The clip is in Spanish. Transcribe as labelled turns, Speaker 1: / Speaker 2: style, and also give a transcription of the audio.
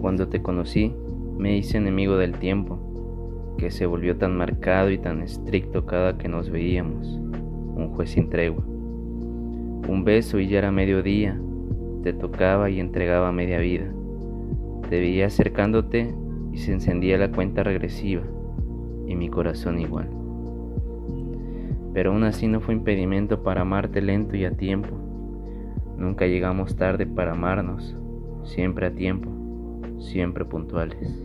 Speaker 1: Cuando te conocí, me hice enemigo del tiempo, que se volvió tan marcado y tan estricto cada que nos veíamos, un juez sin tregua. Un beso y ya era mediodía, te tocaba y entregaba media vida. Te veía acercándote y se encendía la cuenta regresiva, y mi corazón igual. Pero aún así no fue impedimento para amarte lento y a tiempo. Nunca llegamos tarde para amarnos, siempre a tiempo, siempre puntuales.